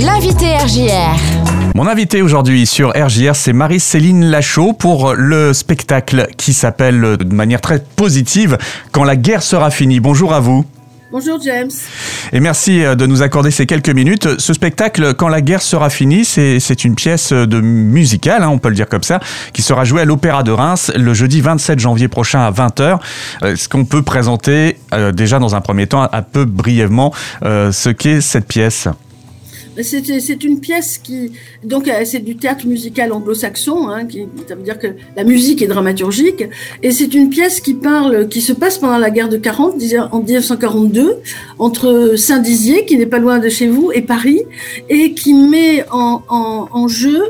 L'invité RJR. Mon invité aujourd'hui sur RJR, c'est Marie-Céline Lachaud pour le spectacle qui s'appelle de manière très positive Quand la guerre sera finie. Bonjour à vous. Bonjour James. Et merci euh, de nous accorder ces quelques minutes. Ce spectacle, Quand la guerre sera finie, c'est une pièce de musicale, hein, on peut le dire comme ça, qui sera jouée à l'Opéra de Reims le jeudi 27 janvier prochain à 20h. Euh, est-ce qu'on peut présenter euh, déjà dans un premier temps un peu brièvement ce qu'est cette pièce c'est une pièce qui, donc, euh, c'est du théâtre musical anglo-saxon, hein, qui, ça veut dire que la musique est dramaturgique, et c'est une pièce qui parle, qui se passe pendant la guerre de 40, en 1942, entre Saint-Dizier, qui n'est pas loin de chez vous, et Paris, et qui met en, en, en jeu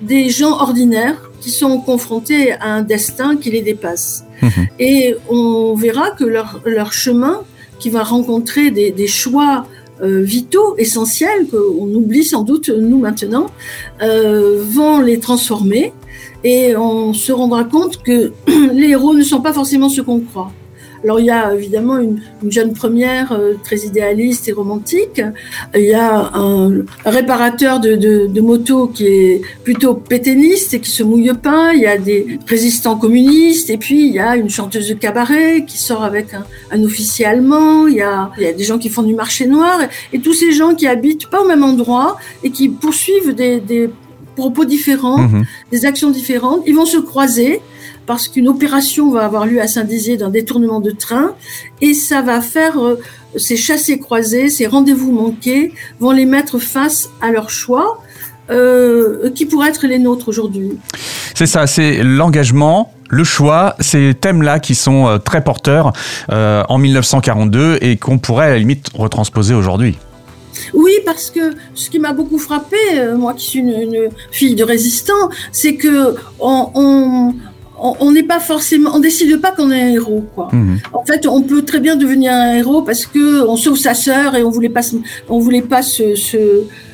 des gens ordinaires qui sont confrontés à un destin qui les dépasse. Mmh et on verra que leur, leur chemin, qui va rencontrer des, des choix vitaux, essentiels, qu'on oublie sans doute nous maintenant, euh, vont les transformer et on se rendra compte que les héros ne sont pas forcément ce qu'on croit. Alors il y a évidemment une, jeune première euh, très idéaliste et romantique. Il y a un, réparateur de, de, motos qui est plutôt péténiste et qui se mouille pas. Il y a des résistants communistes et puis il y a une chanteuse de cabaret qui sort avec un, officier allemand. Il y, a, il y, a, des gens qui font du marché noir et, tous ces gens qui habitent pas au même endroit et qui poursuivent des, des propos différents, mmh des actions différentes. Ils vont se croiser parce qu'une opération va avoir lieu à Saint-Dizier d'un détournement de train et ça va faire euh, ces chassés croisés, ces rendez-vous manqués vont les mettre face à leur choix euh, qui pourraient être les nôtres aujourd'hui. C'est ça, c'est l'engagement, le choix, ces thèmes-là qui sont euh, très porteurs en 1942 et qu'on pourrait à la limite retransposer aujourd'hui. Oui, parce que ce qui m'a beaucoup frappé, moi qui suis une, fille de résistant, c'est que on, on n'est pas forcément, on décide pas qu'on est un héros, quoi. Mhm. En fait, on peut très bien devenir un héros parce que on sauve sa sœur et on voulait pas, on voulait pas se,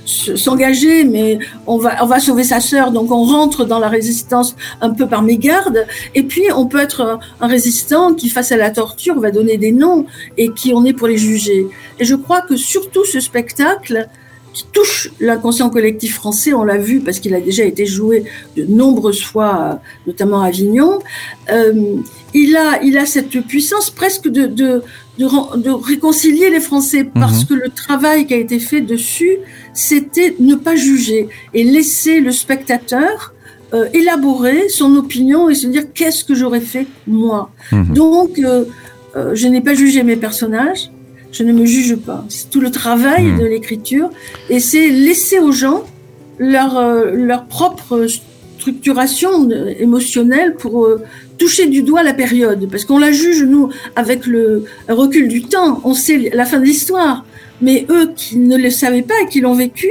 s'engager, mais on va, on va sauver sa sœur, donc on rentre dans la résistance un peu par mégarde. Et puis, on peut être un résistant qui, face à la torture, va donner des noms et qui on est pour les juger. Et je crois que surtout ce spectacle, qui touche l'inconscient collectif français, on l'a vu parce qu'il a déjà été joué de nombreuses fois, notamment à Avignon. Euh, il, a, il a cette puissance presque de, de, de, réconcilier les Français parce mhm. que le travail qui a été fait dessus, c'était ne pas juger et laisser le spectateur euh, élaborer son opinion et se dire qu'est-ce que j'aurais fait moi? Mhm. Donc, euh, euh, je n'ai pas jugé mes personnages, je ne me juge pas. C'est tout le travail hmm. de l'écriture et c'est laisser aux gens leur, euh, leur propre structuration émotionnelle pour euh, toucher du doigt la période. Parce qu'on la juge, nous, avec le recul du temps. On sait la fin de l'histoire. Mais eux qui ne le savaient pas et qui l'ont vécu,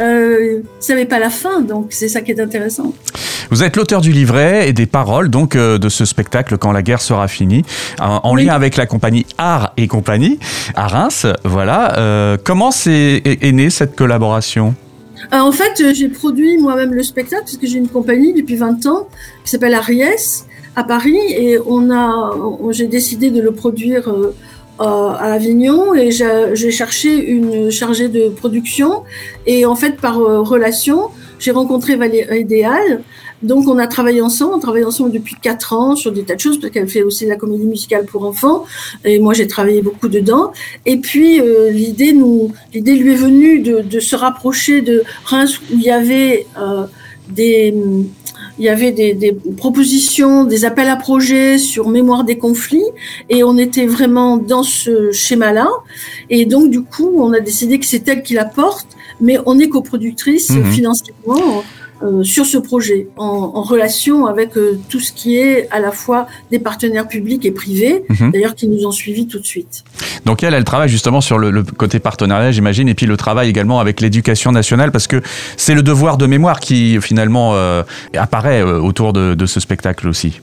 euh, ne savaient pas la fin. Donc c'est ça qui est intéressant. Vous êtes l'auteur du livret et des paroles donc euh, de ce spectacle quand la guerre sera finie, en, lien avec la compagnie Art et compagnie à Reims. Voilà. Euh, comment est, est, née cette collaboration euh, En fait, j'ai produit moi-même le spectacle parce que j'ai une compagnie depuis 20 ans qui s'appelle Aries à Paris et on a, j'ai décidé de le produire. à Avignon et j'ai cherché une chargée de production et en fait par relation j'ai rencontré Valérie Idéal donc on a travaillé ensemble, on travaille ensemble depuis quatre ans sur des tas de choses parce qu'elle fait aussi de la comédie musicale pour enfants. Et moi j'ai travaillé beaucoup dedans. Et puis euh, l'idée nous, l'idée lui est venue de, de, se rapprocher de Reims où il y avait euh, des il y avait des, des, propositions, des appels à projets sur mémoire des conflits, et on était vraiment dans ce schéma-là. Et donc, du coup, on a décidé que c'est elle qui la porte, mais on est coproductrice mmh. financièrement. Euh, sur ce projet, en, en relation avec euh, tout ce qui est à la fois des partenaires publics et privés, mhm. d'ailleurs qui nous ont suivis tout de suite. Donc elle, elle travaille justement sur le, côté partenariat, j'imagine, et puis le travail également avec l'éducation nationale, parce que c'est le devoir de mémoire qui finalement euh, apparaît autour de, de, ce spectacle aussi.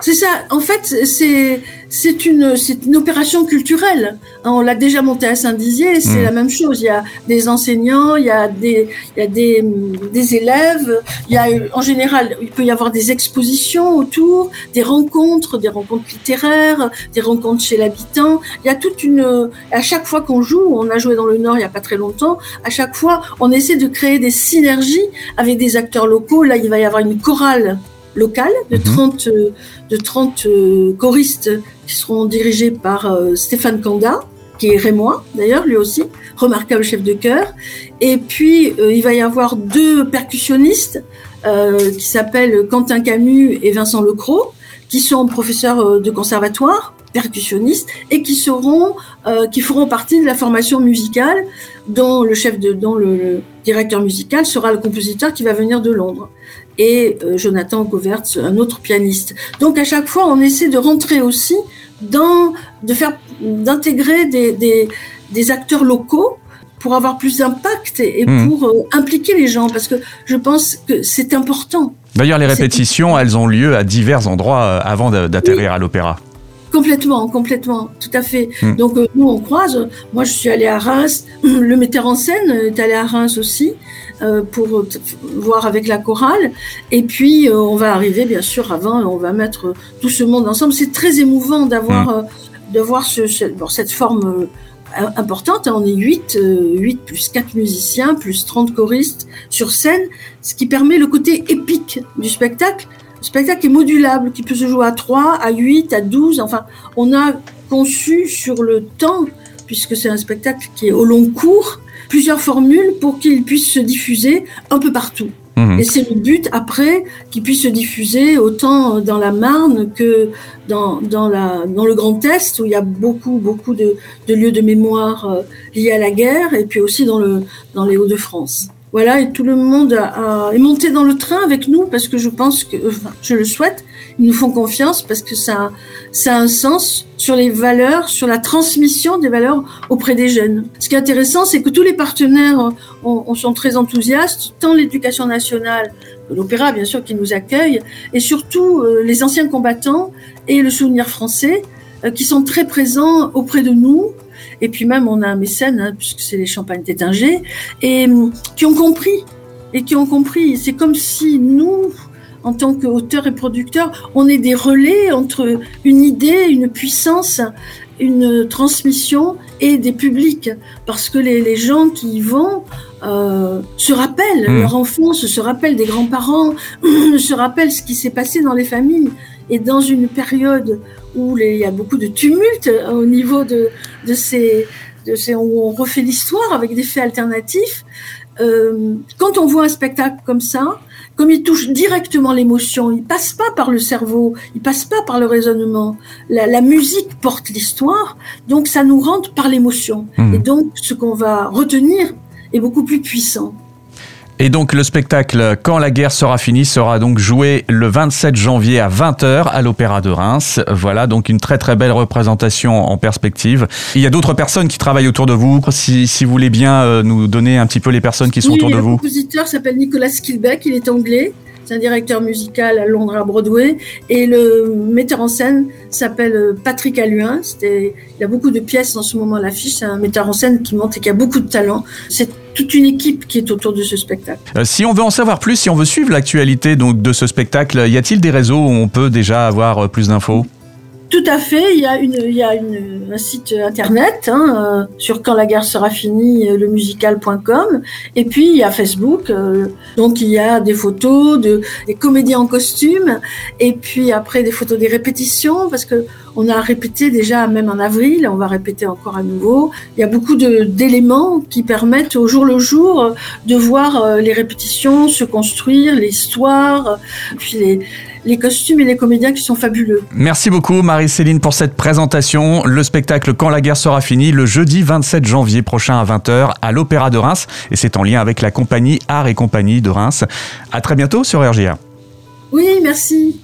C'est ça. En fait, c'est c'est une c'est une opération culturelle. On l'a déjà monté à Saint-Dizier, c'est mm. la même chose. Il y a des enseignants, il y a des il y a des, des élèves. Il y a en général, il peut y avoir des expositions autour, des rencontres, des rencontres littéraires, des rencontres chez l'habitant. Il y a toute une à chaque fois qu'on joue, on a joué dans le Nord il y a pas très longtemps. À chaque fois, on essaie de créer des synergies avec des acteurs locaux. Là, il va y avoir une chorale locale de 30, mhm. de 30 euh, choristes qui seront dirigés par euh, Stéphane Kanda, qui est rémois d'ailleurs, lui aussi, remarquable chef de chœur. Et puis, euh, il va y avoir deux percussionnistes qui s'appellent Quentin Camus et Vincent Lecroc, qui sont professeurs de conservatoire percussionnistes et qui seront qui feront partie de la formation musicale dont le chef de dont le directeur musical sera le compositeur qui va venir de Londres et euh, Jonathan Govertz, un autre pianiste. Donc à chaque fois, on essaie de rentrer aussi dans, de faire, d'intégrer des, des, des acteurs locaux pour avoir plus d'impact et hmm. pour euh, impliquer les gens, parce que je pense que c'est important. D'ailleurs, les répétitions, elles ont lieu à divers endroits euh, avant d'atterrir à l'opéra. Complètement, complètement, tout à fait. Hmm. Donc nous, on croise. Moi, je suis allée à Reims. Le metteur en scène est allé à Reims aussi. Euh, pour voir avec la chorale. Et puis, euh, on va arriver, bien sûr, avant, on va mettre tout ce monde ensemble. C'est très émouvant d'avoir mmh. euh, de voir ce, cette forme importante. On est 8, 8 plus 4 musiciens, plus 30 choristes sur scène, ce qui permet le côté épique du spectacle. Le spectacle est modulable, qui peut se jouer à 3, à 8, à 12. Enfin, on a conçu sur le temps, puisque c'est un spectacle qui est au long cours, plusieurs formules pour qu'il puisse se diffuser un peu partout. Mhm. Et c'est le but après qu'il puisse se diffuser autant dans la Marne que dans, dans, la, dans le Grand Est où il y a beaucoup, beaucoup de, de lieux de mémoire euh, liés à la guerre et puis aussi dans, le, dans les Hauts-de-France. Voilà, et tout le monde est monté dans le train avec nous parce que je pense que, enfin, je le souhaite, ils nous font confiance parce que ça, ça a un sens sur les valeurs, sur la transmission des valeurs auprès des jeunes. Ce qui est intéressant, c'est que tous les partenaires on, sont très enthousiastes, tant l'éducation nationale, l'opéra bien sûr qui nous accueille, et surtout euh, les anciens combattants et le souvenir français euh, qui sont très présents auprès de nous et puis même, on a un mécène, hein, puisque c'est les Champagnes Tétingers, et hum, qui ont compris. Et qui ont compris. C'est comme si nous, en tant qu'auteurs et producteurs, on est des relais entre une idée, une puissance, une transmission et des publics. Parce que les, gens qui y vont euh, se rappellent mmh. leur enfance, se rappellent des grands-parents, se rappellent ce qui s'est passé dans les familles. Et dans une période où il y a beaucoup de tumulte euh, au niveau de, de ces, de ces, où on refait l'histoire avec des faits alternatifs. Euh, quand on voit un spectacle comme ça, comme il touche directement l'émotion, il passe pas par le cerveau, il passe pas par le raisonnement. La, la musique porte l'histoire, donc ça nous rentre par l'émotion. Mmh. Et donc ce qu'on va retenir est beaucoup plus puissant. Et donc le spectacle Quand la guerre sera finie sera donc joué le 27 janvier à 20h à l'Opéra de Reims. Voilà donc une très très belle représentation en perspective. Il y a d'autres personnes qui travaillent autour de vous. Si, si vous voulez bien euh, nous donner un petit peu les personnes qui sont autour de vous. Le compositeur s'appelle Nicolas Skilbeck, il est anglais. C'est un directeur musical à Londres, à Broadway. Et le metteur en scène s'appelle euh, Patrick Alluin. Il y a beaucoup de pièces en ce moment à l'affiche. C'est un metteur en scène qui monte et qui a beaucoup de talent. C'est toute une équipe qui est autour de ce spectacle. Euh, si on veut en savoir plus, si on veut suivre l'actualité donc de ce spectacle, y a-t-il des réseaux où on peut déjà avoir euh, plus d'infos? Tout à fait. Il y a, une, il y a une, un site internet hein, euh, sur quand la guerre sera finie, euh, lemusical.com. Et puis il y a Facebook. Euh, donc il y a des photos de des comédiens en costume. Et puis après des photos des répétitions parce que on a répété déjà même en avril. On va répéter encore à nouveau. Il y a beaucoup d'éléments qui permettent au jour le jour de voir les répétitions se construire, l'histoire, puis les les costumes et les comédiens qui sont fabuleux. Merci beaucoup Marie-Céline pour cette présentation. Le spectacle Quand la guerre sera finie, le jeudi 27 janvier prochain à 20h à l'Opéra de Reims. Et c'est en lien avec la compagnie Art et Compagnie de Reims. À très bientôt sur RGA. Oui, merci.